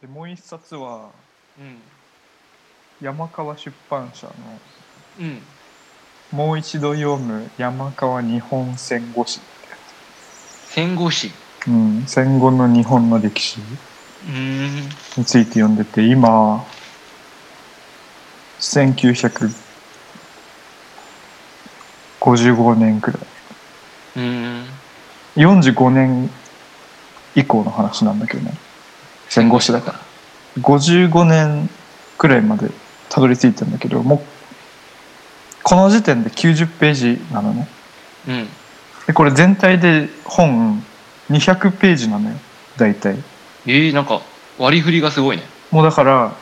でもう一冊はうん。山川出版社のうん「もう一度読む山川日本戦後史」ってや戦後史。つ、うん、戦後の日本の歴史。について読んでて今1955年くらい。うーん。45年以降の話なんだけどね戦後史だから。55年くらいまでたどり着いたんだけどもうこの時点で90ページなのね。うん。でこれ全体で本200ページなのよ大体。えー、なんか割り振りがすごいね。もうだから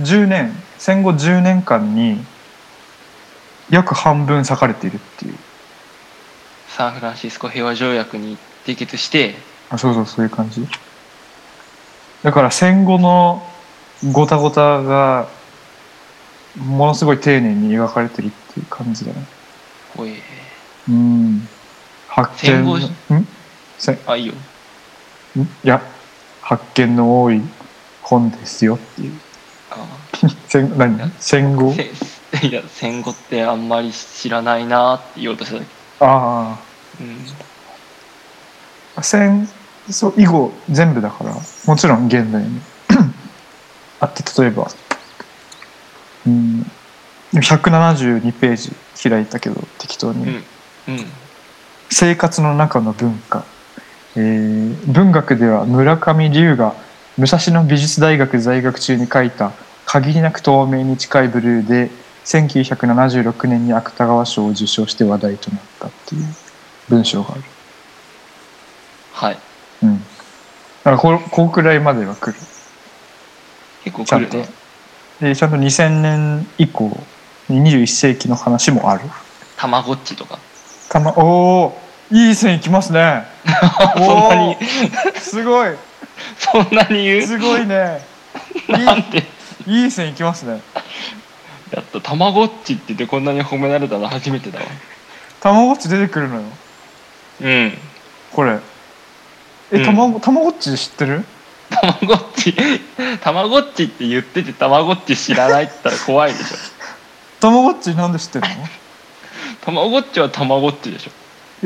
10年戦後10年間に約半分割かれているっていう。サンフランシスコ平和条約に締結してあそうそうそういう感じ。だから戦後のごたごたがものすごい丁寧に描かれてるっていう感じだね。ほえうん。発見戦後ん？せあいいよ。ん？いや発見の多い本ですよっていう。あ 戦何？戦後？せいや戦後ってあんまり知らないなって言おうとしただけ。あうん。あ戦争以後全部だからもちろん現代に。あって例えば。うん。172ページ開いたけど適当に、うん。うん。生活の中の文化、えー文学では村上龍が武蔵野美術大学在学中に書いた限りなく透明に近いブルーで1976年に芥川賞を受賞して話題となったっていう文章がある。はいうん。だからここくらいまでは来る。結構。来るねで、ちゃんと2000年以降、21世紀の話もある。たまごっちとかたま、おおいい線いきますね。そんなに？すごい。そんなに言う？すごいね。なんで？いいい線いきますね。やったたまごっちって言ってこんなに褒められたの初めてだわたまごっち出てくるのよ。うんこれ。うえ、ん。たまご、たまごっち知ってる？たまごっちたまごっちって言っててたまごっち知らないって言ったら怖いでしょ。たまごっちなんで知ってるの？たまごっちはたまごっちでしょ。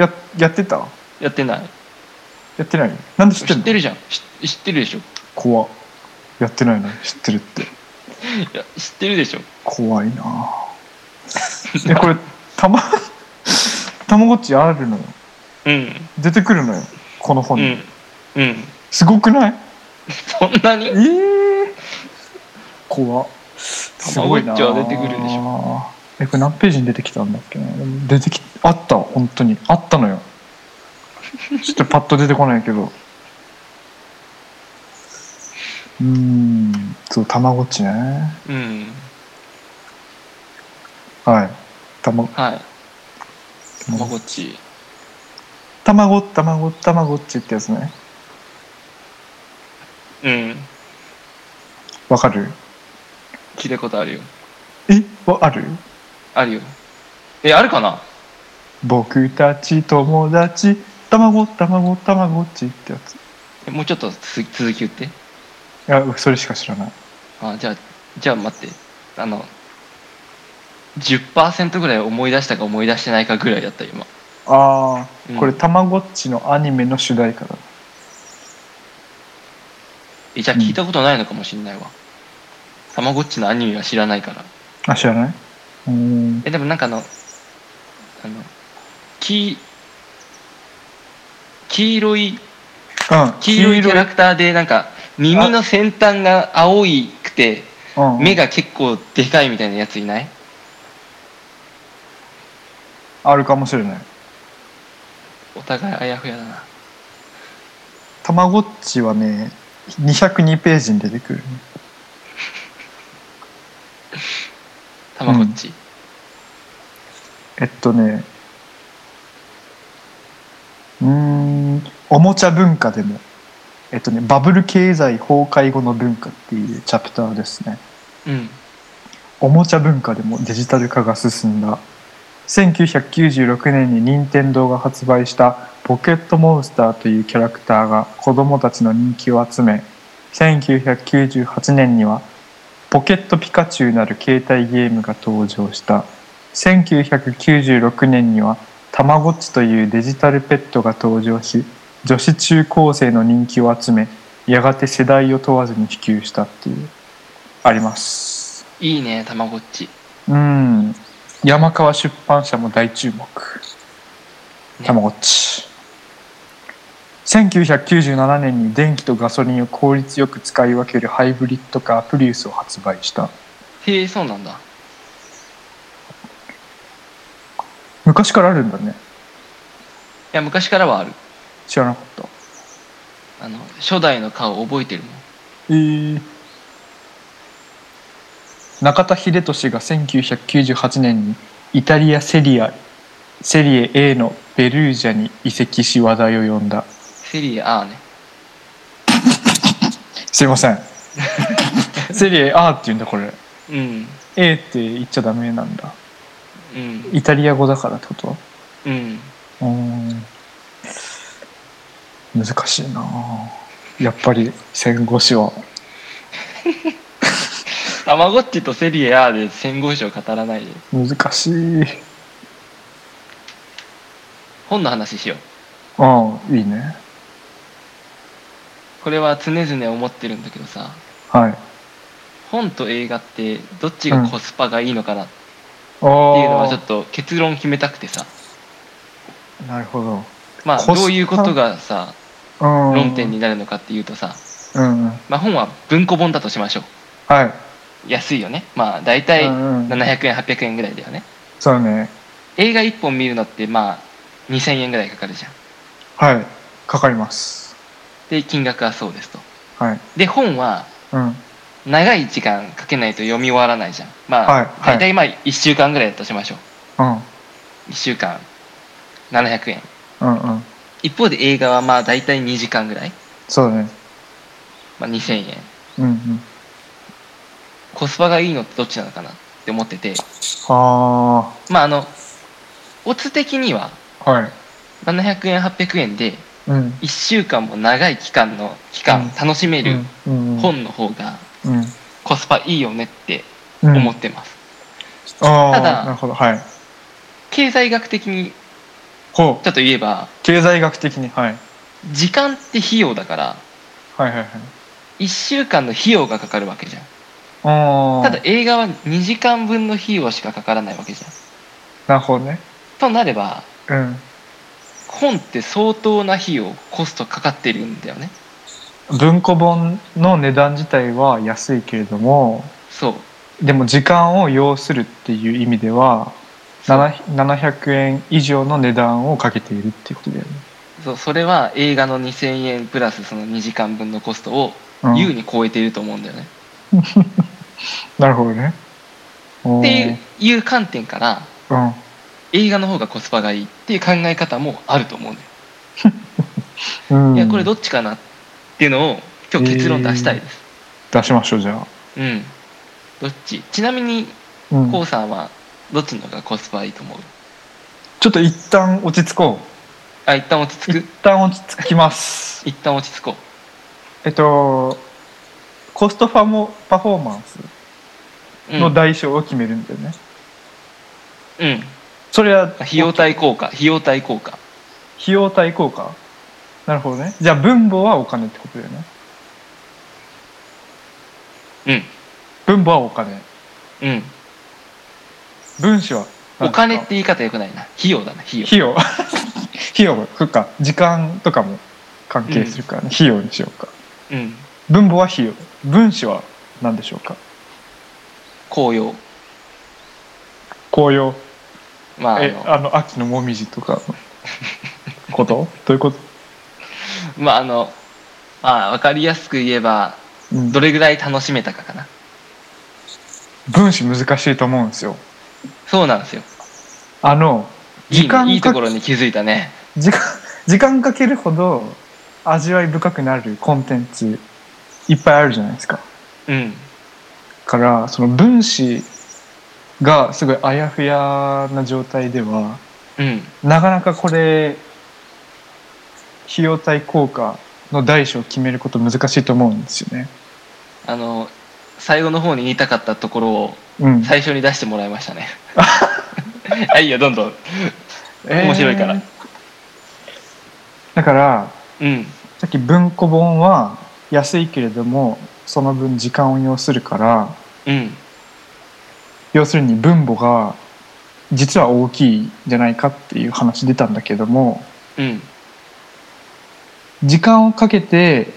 や、やってた？やってない。やってない？なんで知ってるの？知ってるじゃん。知知ってるでしょ。怖っ。やってないの？に知ってるって。いや知ってるでしょ。怖いな。ぁえ、これ、たま、たまごっちあるの？よ。うん。出てくるのよ。この本に。うんうん。すごくない？そんなに？えー、怖っ。すごいなたまごっちは出てくるでしょ。えこれ何ページに出てきたんだっけな？出てきあった。本当に。あったのよ。ちょっとパッと出てこないけど。うーん。そうたまごっちね。うん。はい。たまはい。たまごっち。たまごたまごたまごっちってやつねうん。わかる？聞いたことあるよ。え？わある？あるよ。えあるかな？僕たち友達たまごたまごたまごっちってやつ。いえもうちょっと続き続き言って。やそれしか知らない。あじゃあじゃあ待って。あの10%ぐらい思い出したか思い出してないかぐらいだった今。ああ、うん。これたまごっちのアニメの主題歌だえじゃあ聞いたことないのかもしんないわ。たまごっちのアニメは知らないから。あ知らない？うーん。えでもなんかあのあの黄黄色いうん黄色い。キャラクターでなんか耳の先端が青いくてうん。目が結構でかいみたいなやついない？あるかもしれない。お互いあやふやだな。たまごっちはね202ページに出てくる。たまごっち、えっとね。うーん。おもちゃ文化でも。えっとねバブル経済崩壊後の文化っていうチャプターですね。うん。おもちゃ文化でもデジタル化が進んだ。1996年に任天堂が発売したポケットモンスターというキャラクターが子供たちの人気を集め1998年にはポケットピカチュウなる携帯ゲームが登場した。1996年にはたまごっちというデジタルペットが登場し女子中高生の人気を集めやがて世代を問わずに普及したっていう。あります。いいねたまごっち。うん。山川出版社も大注目。たまごっち1997年に電気とガソリンを効率よく使い分けるハイブリッドカープリウスを発売した。へえそうなんだ。昔からあるんだね。いや昔からはある。知らなかった。あの初代の顔覚えてるもんえー、中田英寿が1998年にイタリアセリアセリエ A のベルージャに移籍し話題を呼んだセリエ A ね。すいません。セリエ A って言うんだこれ。うん。A って言っちゃダメなんだ。うん。イタリア語だからってこと？うん。うーん。難しいな。やっぱり戦後史は たまごっちとセリエ A で戦後史を語らないで。難しい。本の話しよう。うんいいねこれは常々思ってるんだけどさはい。本と映画ってどっちがコスパがいいのかなってあいうのはちょあっと結論決めたくてさ。なるほど。まあどういうことがさうん。論点になるのかっていうとさ、うんうん。まあ、本は文庫本だとしましょう。はい。安いよね。まあ大体うんうん。700円800円ぐらいだよね。そうね。映画1本見るのってまあ2000円ぐらいかかるじゃん。はい。かかりますで金額はそうですと。はい。で本はうん。長い時間かけないと読み終わらないじゃん。まあ、はい。はい。大体まあ1週間ぐらいだとしましょう。うん。1週間。700円。うんうん。一方で映画はまあ大体2時間ぐらい、そうだね。まあ、2000円。うんうん。コスパがいいのってどっちなのかな？って思ってて。あまああのオツ的にはあはい。700円800円でうん。1週間も長い期間の期間うん。楽しめる本の方がうん。コスパいいよねってうん思ってます、ただなるほど。はい。経済学的にちょっと言えば経済学的にはい。時間って費用だからはいはいはい。1週間の費用がかかるわけじゃん。ただ映画は2時間分の費用しかかからないわけじゃん。なるほどね。となればうん本って相当な費用コストかかってるんだよね。文庫本の値段自体は安いけれどもそう。でも時間を要するっていう意味ではそう。7 700円以上の値段をかけているっていうことだよね。そうそれは映画の2000円プラスその2時間分のコストをうん。優に超えていると思うんだよね、なるほどね。っていう観点からうん、映画の方がコスパがいいっていう考え方もあると思う うん、いやこれどっちかなっていうのを今日結論出したいです、出しましょうじゃあ。うん。どっち？ちなみにうん、こうさんはどっちの方がコスパいいと思う？ちょっと一旦落ち着こあ一旦落ちう。着一く旦落ち着きます。一旦落ち着こえっとコストファモパフォーマンスう、うん。の代償を決めるんだよね。うん、それは費用対効果費用対効果。費用対効果？なるほどね。じゃあ分母はお金ってことだよね。うん。分母はお金。うん。分子は？お金って言い方よくないな。費用だな費用。費用。費用。そっか。時間とかも関係するからね、費用にしようか。うん。分母は費用。分子は何でしょうか？紅葉紅葉まああえのあの秋のもみじとかの こと？どういうこと、まああのまあ分かりやすく言えばうん。どれぐらい楽しめたかかな。分子難しいと思うんですよ。そうなんですよ。あのいい,、ね、いい時間かところに気づいたね。時間時間かけるほど味わい深くなるコンテンツいっぱいあるじゃないですか。うん。からその分子がすごいあやふやな状態ではうん。なかなかこれ費用対効果の大小を決めること難しいと思うんですよね。あの最後の方に言いたかったところをうん、最初に出してもらいましたね。はいいいよどんどん。面白いから。えーだからうん。さっき文庫本は安いけれどもその分時間を要するからうん要するに分母が実は大きいんじゃないかっていう話出たんだけどもうん。時間をかけて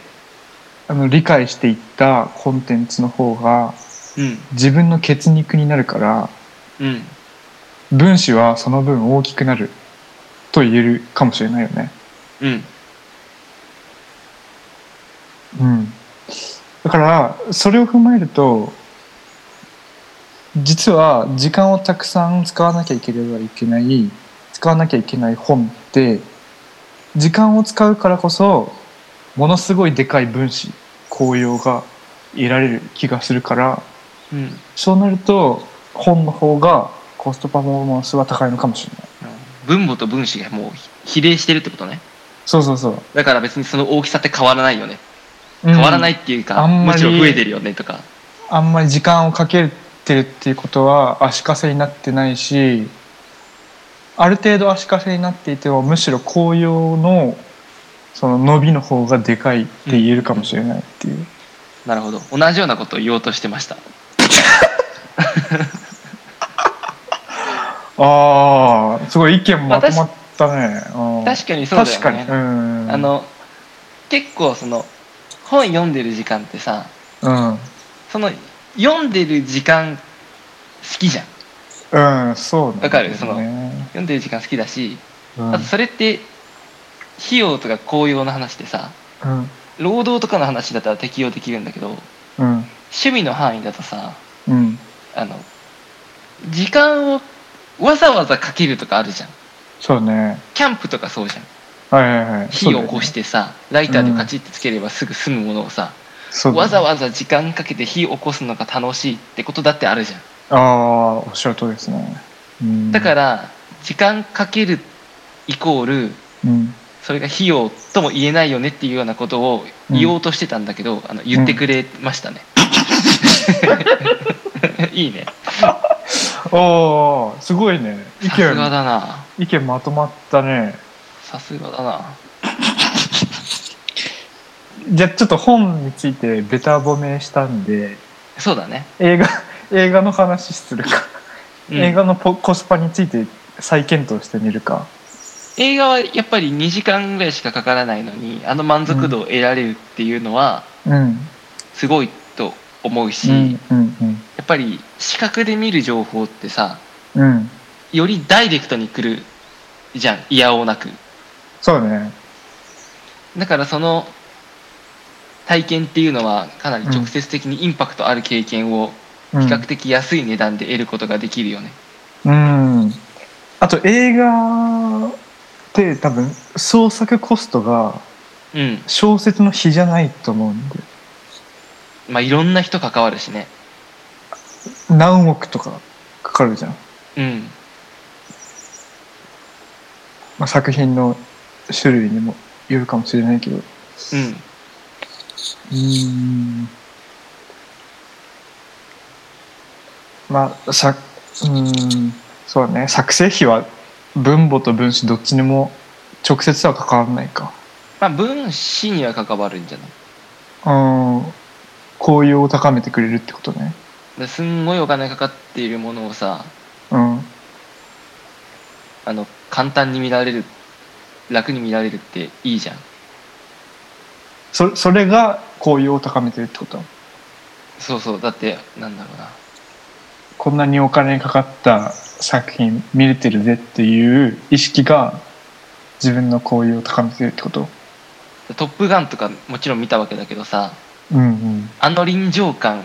あの理解していったコンテンツの方がうん。自分の血肉になるからうん。分子はその分大きくなると言えるかもしれないよね。うん。うん、だからそれを踏まえると実は時間をたくさん使わなきゃいければいけない使わなきゃいけない本って時間を使うからこそものすごいでかい分子効用が得られる気がするからうん。そうなると本の方がコストパフォーマンスは高いのかもしれない。分母と分子がもう比例してるってことね。そうそうそう。だから別にその大きさって変わらないよね。変わらないっていうか、あんまりむしろ増えてるよねとか。あんまり時間をかけてるっていうことは足かせになってないしある程度足かせになっていてもむしろ紅葉のその伸びの方がでかいって言えるかもしれないっていう、なるほど。同じようなことを言おうとしてました。ああすごい意見まとまったね、うん確かにそうだよね。確かに。うん。あの結構その本読んでる時間ってさうん。その読んでる時間好きじゃん。うんそうわかる？そのね読んでる時間好きだし、うん。あとそれって費用とか効用の話でさうん。労働とかの話だったら適用できるんだけどうん。趣味の範囲だとさうん。あの時間をわざわざかけるとかあるじゃん。そうね。キャンプとかそうじゃん。はいはいはい。火を起こしてさ、ライターでカチッてつければすぐ済むものをさ、そうだね。わざわざ時間かけて火を起こすのが楽しいってことだってあるじゃん。ああおっしゃるとりですね、うん、だから時間かけるイコールうん。それが費用とも言えないよねっていうようなことを言おうとしてたんだけど、あの言ってくれましたね、いいね。おおすごいね。意さすが見だな。意見まとまったね。さすがだなじゃあちょっと本についてベタ褒めしたんでそうだね、映画映画の話するか、うん。映画のポコスパについて再検討してみるか。映画はやっぱり2時間ぐらいしかかからないのにあの満足度を得られるっていうのはうん。すごいと思うし、やっぱり視覚で見る情報ってさうんうん。よりダイレクトに来るじゃん。いやおうなく。そうね。だからその体験っていうのはかなり直接的にインパクトある経験を比うん。較的安い値段で得ることができるよね、うん。あと映画って多分創作コストがうん。小説の比じゃないと思うんで。まあいろんな人関わるしね。何億とかかかるじゃん、うん。まあ、作品の種類にもよるかもしれないけど。うんうん。まあさうんそうだね。作成費は分母と分子どっちにも直接は関わらないか。まあ分子には関わるんじゃない。うん。効用を高めてくれるってことね。ですんごいお金かかっているものをさうん。あの簡単に見られる楽に見られるっていいじゃんそそれが効用を高めてるってこと？そうそうだってなんだろうな。こんなにお金かかった作品見れてるぜっていう意識が自分の効用を高めてるってこと「トップガン」とかもちろん見たわけだけどさうんあの臨場感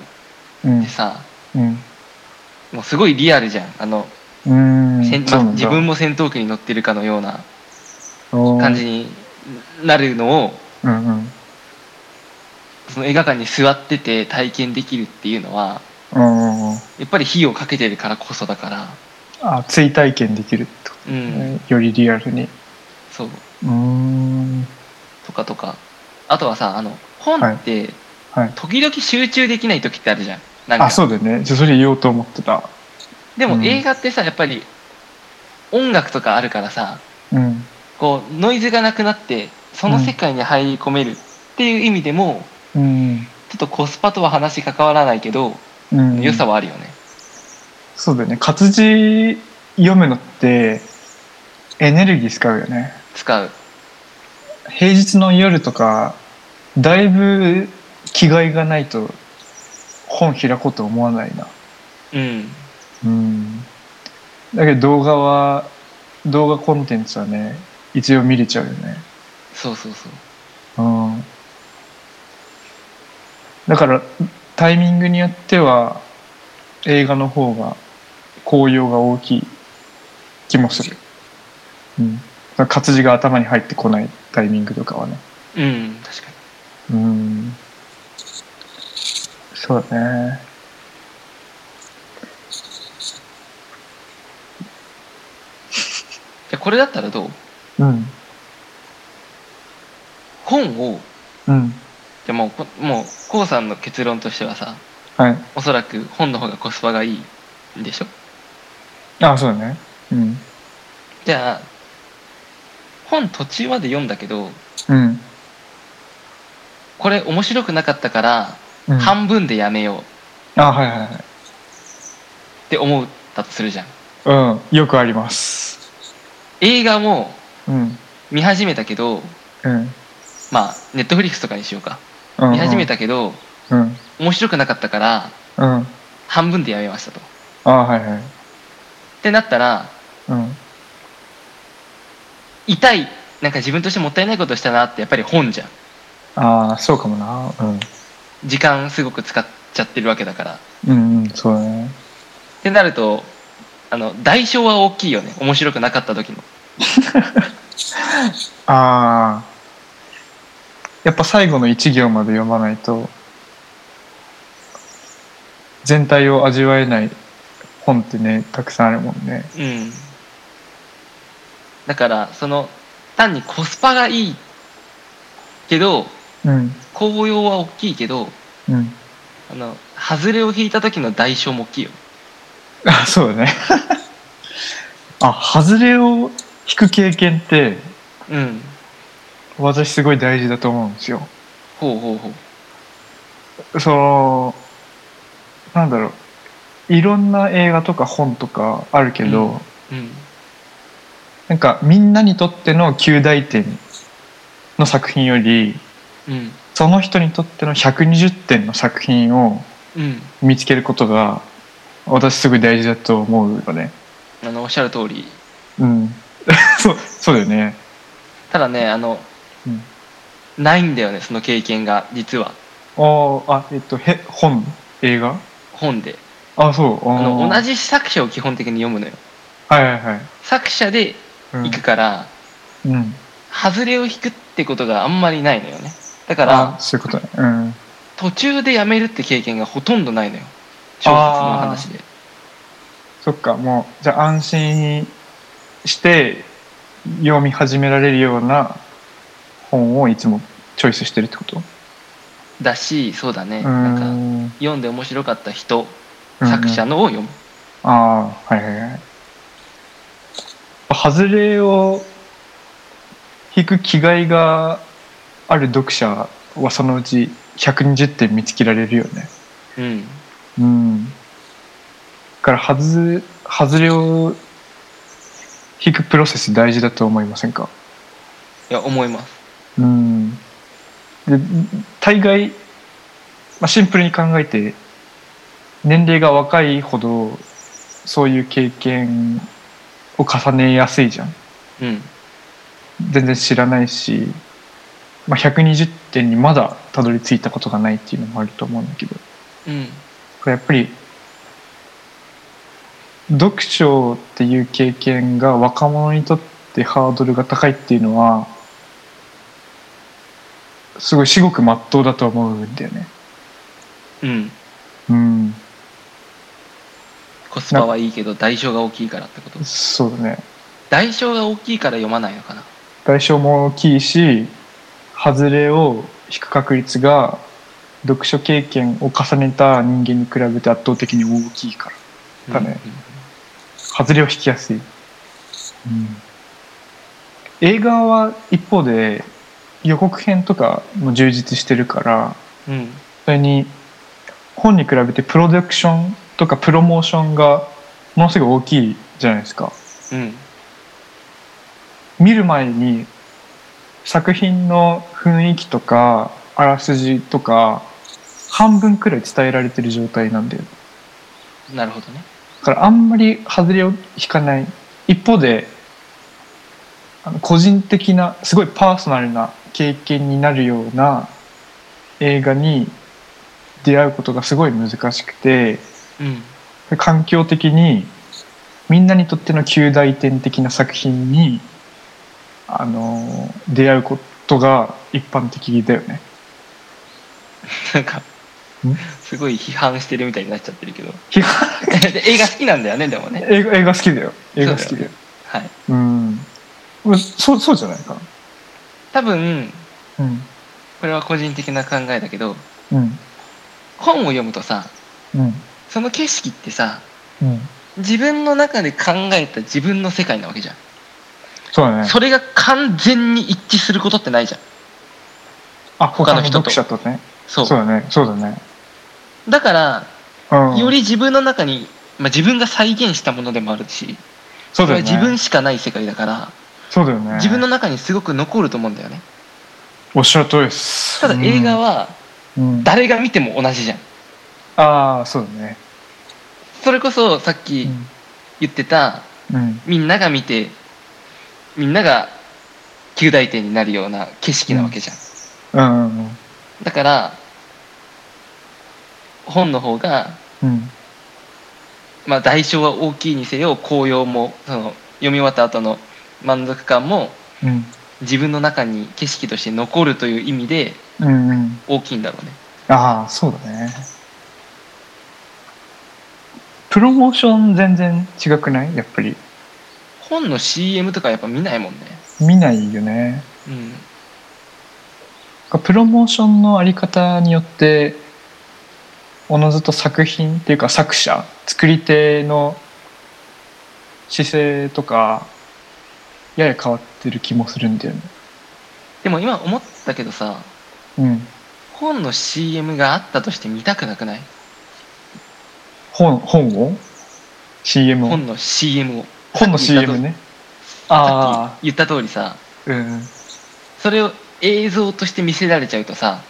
うんってさ、うん。もうすごいリアルじゃん。あの、うん。自分も戦闘機に乗ってるかのような感じになるのをうんうんその映画館に座ってて体験できるっていうのはうん。うんやっぱり費用かけてるからこそだから。あ追体験できるってことうん、ねよりリアルに。そう。うーん。かとか。あとはさあの本ってはい。時々集中できない時ってあるじゃん。なんか。あそうだよね。じゃあそれ言おうと思ってた。でもうん。映画ってさやっぱり音楽とかあるからさうん。こうノイズがなくなってその世界に入り込めるっていう意味でも、うん、ちょっとコスパとは話関わらないけど、うん、良さはあるよね。そうだよね。活字読むのってエネルギー使うよね。使う。平日の夜とかだいぶ気概がないと本開こうと思わないな。うん。うん。だけど動画は動画コンテンツはね一応見れちゃうよね。そうそうそう。うんだからタイミングによっては映画の方が効用が大きい気もする。うん。活字が頭に入ってこないタイミングとかはね。うん確かに。うん。そうだね。じゃあこれだったらどう？うん。本をうんじゃあももうこうさんの結論としてはさはい。おそらく本の方がコスパがいいんでしょ？あそうだね。うん。じゃあ本途中まで読んだけどうん、これ面白くなかったからうん、半分でやめよう。あはいはいはい。って思ったとするじゃん。うん。よくあります。映画もうん。見始めたけどうん。まあネットフリックスとかにしようか。うん見始めたけどうん。面白くなかったからうん。半分でやめましたと。っあはいはい。てなったらうん。痛いなんか自分としてもったいないことしたなってやっぱり本じゃん。ああそうかもな。うん。時間すごく使っちゃってるわけだから。っうんうんそうだね。てなるとあの代償は大きいよね。面白くなかった時の。ああやっぱ最後の一行まで読まないと全体を味わえない本ってねたくさんあるもんね。うん。だからその単にコスパがいいけどうん。効用は大きいけどうん。あの外れを引いた時の代償も大きいよ。あそうだね。あ外れを引く経験ってうん私すごい大事だと思うんですよ。ほうほうほう。そのなんだろう。いろんな映画とか本とかあるけど、うん。なんかみんなにとっての旧大点の作品よりうん。その人にとっての120点の作品をうん。見つけることが私すごい大事だと思うよね。あのおっしゃる通り。うん。そう、そうだよね。ただねあの、うんないんだよねその経験が実はあーあ、えっと、へ、本、映画？本であ、そう。あの同じ。じ作者を基本的に読むのよはいはいはい。作者でうん行くから、うん。外れを引くってことがあんまりないのよねだかあらそういうことね。うん。途中でやめるって経験がほとんどないのよ小説の話でそっか、もう、じゃあ安心して読み始められるような本をいつもチョイスしてるってこと？だしそうだねうなんかん。読んで面白かった人うん作者のを読むああ、はいはいはい。外れを引く気概がある読者はそのうち120点見つけられるよね。うんうん。だから外、外れを引くプロセス大事だと思いませんか？いや思いますうん。で、大概、まあ、シンプルに考えて、年齢が若いほど、そういう経験を重ねやすいじゃん。うん全然知らないし、まあ、120点にまだたどり着いたことがないっていうのもあると思うんだけど、うんこれやっぱり、読書っていう経験が若者にとってハードルが高いっていうのは、すごい至極真っ当だと思うんだよね。うん。うん。コスパはいいけど代償が大きいからってこと？そうだね。代償が大きいから読まないのかな？代償も大きいし、外れを引く確率が読書経験を重ねた人間に比べて圧倒的に大きいからだね。外れを引きやすい、映画は一方で予告編とかも充実してるからうん。うんそれに本に比べてプロダクションとかプロモーションがものすごい大きいじゃないですか。うん。見る前に作品の雰囲気とかあらすじとか半分くらい伝えられてる状態なんだよ。なるほどね。だからあんまり外れを引かない。一方であの個人的なすごいパーソナルな経験になるような映画に出会うことがすごい難しくてうん。環境的にみんなにとっての旧大点的な作品にあの出会うことが一般的だよね。なんかん？すごい批判してるみたいになっちゃってるけど。映画好きなんだよねでもね。映画映画好きだよ。映画好きだよ。はい。うん。そうそうじゃないかな。多分うん。これは個人的な考えだけどうん。本を読むとさうん。その景色ってさうん。自分の中で考えた自分の世界なわけじゃん、そうだね。それが完全に一致することってないじゃん。あ他の人と。と。ね。そう。そうだね。そうだね。だからうん、より自分の中に、まあ、自分が再現したものでもあるしそ。れは自分しかない世界だからそうだよね。自分の中にすごく残ると思うんだよね。おっしゃる通りです。ただ映画はうん、誰が見ても同じじゃん。ああそうだね。それこそさっき言ってたうん。みんなが見てみんなが旧大点になるような景色なわけじゃん、うんうんうん。だから本の方がうん。まあ代償は大きいにせよ紅葉もその読み終わった後の満足感もうん。自分の中に景色として残るという意味でうんうん。大きいんだろうね。ああそうだね。プロモーション全然違くない？やっぱり。本の CM とかやっぱ見ないもんね。見ないよね。うん。プロモーションのあり方によっておのずと作品っていうか作者作り手の姿勢とかやや変わってる気もするんだよね。でも今思ったけどさうん。本の CM があったとして見たくなくない？本本を？CM を？本の CM を本の CM ね。さあっき言った通りさあ、うん。それを映像として見せられちゃうとさ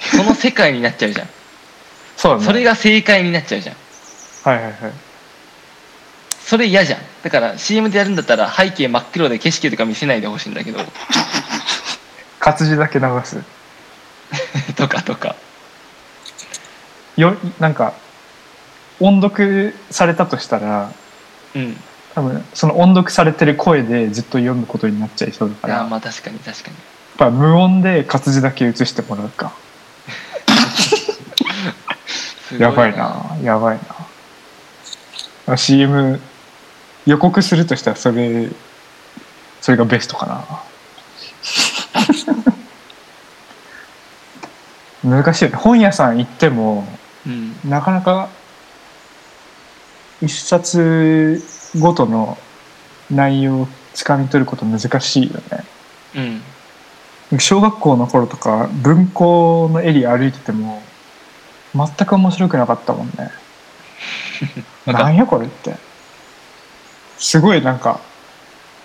その世界になっちゃうじゃん そうだね。それが正解になっちゃうじゃんはいはいはい。それ嫌じゃんだから CM でやるんだったら背景真っ黒で景色とか見せないでほしいんだけど。活字だけ流す。とかとか。よなんか音読されたとしたらうん。多分その音読されてる声でずっと読むことになっちゃいそうだから。やっあーまあ確かに確かに。ぱ無音で活字だけ映してもらうか。やばいなやばいな。CM 予告するとしたらそれそれがベストかな。難しいよね。本屋さん行ってもうん。なかなか一冊ごとの内容をつかみ取ること難しいよね。うん。小学校の頃とか文庫のエリア歩いてても全く面白くなかったもんね。なんやこれってすごいなんか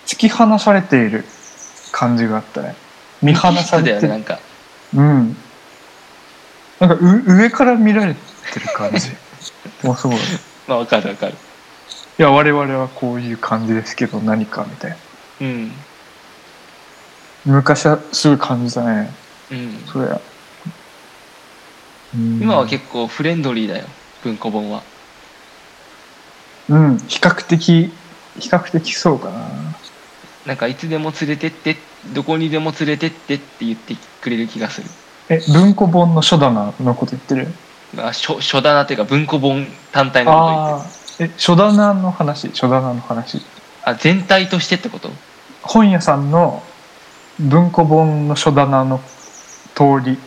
突き放されている感じがあったね。見放されだよてるねなんか。うん。なんかう上から見られてる感じ。もうすごい。いまあわかるわかる。や我々はこういう感じですけど何かみたいな。うん。昔はすごい感じたね。うん。それは、うん。今は結構フレンドリーだよ文庫本は。うん。比較的比較的そうかな。なんかいつでも連れてってどこにでも連れてってって言ってくれる気がする。え文庫本の書棚のこと言ってる？あ書書棚っていうか文庫本単体のこと言ってる。ああえ書棚の話？書棚の話。あ全体としてってこと？本屋さんの文庫本の書棚の通り。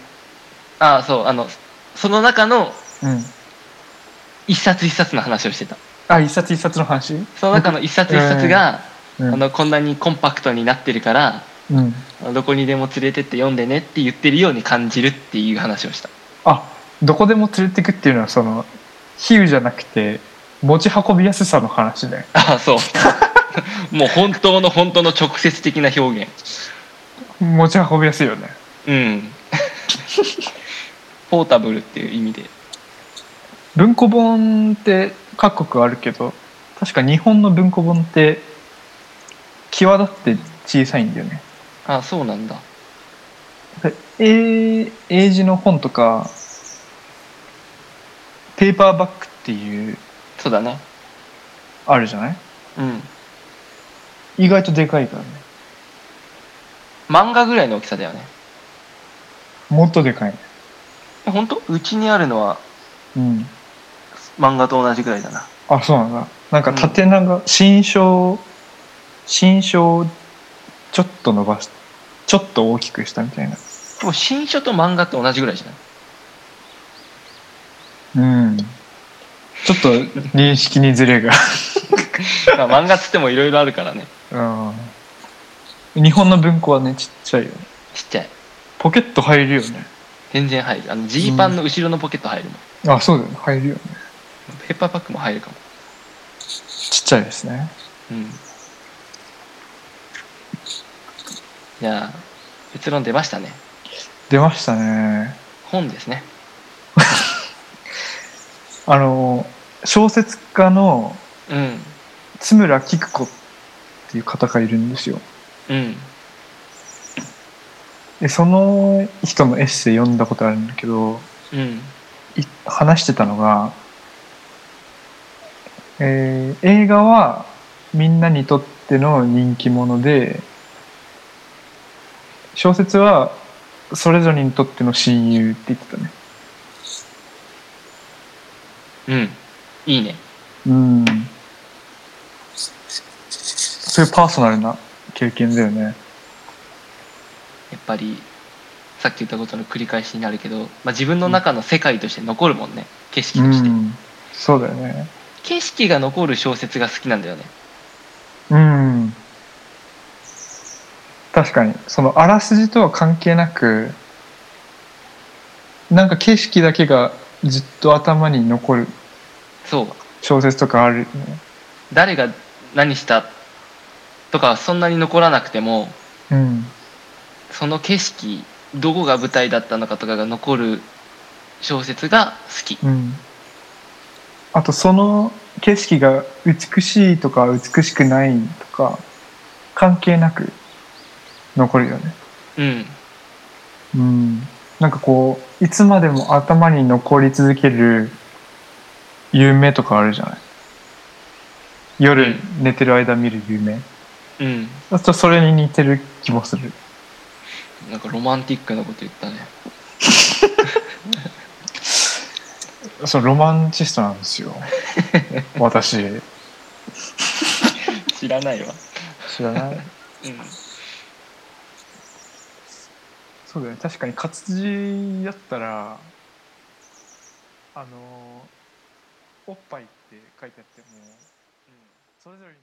ああそうあのその中のうん。一冊一冊の話をしてたあ一冊一冊の話？その中の一冊一冊が、うん。あのこんなにコンパクトになってるからうん。どこにでも連れてって読んでねって言ってるように感じるっていう話をした。あどこでも連れてくっていうのはその比喩じゃなくて持ち運びやすさの話だよああそう。もう本当の本当の直接的な表現。持ち運びやすいよね。うん。ポータブルっていう意味で。文庫本って各国あるけど確か日本の文庫本って際立って小さいんだよね。ああそうなんだ。で英英字の本とかペーパーバッグっていうそうだねあるじゃない？うん。意外とでかいからね。漫画ぐらいの大きさだよね。もっとでかいね。え本当？うちにあるのはうん漫画と同じぐらいだな。あそうなんだなんか縦長、新書新書をちょっと伸ばしちょっと大きくしたみたいな。でも新書と漫画って同じぐらいじゃない？うん。ちょっと認識にズレが。まあ漫画っつってもいろいろあるからね。うん。日本の文庫はねちっちゃいよね。ちっちゃい。ポケット入るよね。全然入る。あのジーパンの後ろのポケット入るもん、あそうだよね。入るよねペーパーパックも入るかも。ちっちゃいですね。うん。じゃあ結論出ましたね。出ましたね。本ですね。あの小説家のうん。津村菊子っていう方がいるんですよ。うん。でその人のエッセイ読んだことあるんだけどうん。い話してたのが、えー映画はみんなにとっての人気者で小説はそれぞれにとっての親友って言ってたね。うん。いいね。うん。そういうパーソナルな経験だよね。やっぱりさっき言ったことの繰り返しになるけど、まあ、自分の中の世界として残るもんね。景色うとして、ん。そうだよね景色が残る小説が好きなんだよね。うん。確かに。そのあらすじとは関係なくなんか景色だけがずっと頭に残るそう。小説とかあるよね。誰が何したとかはそんなに残らなくてもうん。その景色どこが舞台だったのかとかが残る小説が好き。うんあとその景色が美しいとか美しくないとか関係なく残るよね。うん。うん。なんかこういつまでも頭に残り続ける夢とかあるじゃない。夜寝てる間見る夢。うん。そうするとそれに似てる気もする。なんかロマンティックなこと言ったねそうロマンチストなんですよ。私。知らないわ。知らない？うん。そうだよね。確かに活字だったらあのおっぱいって書いてあってもそれぞれに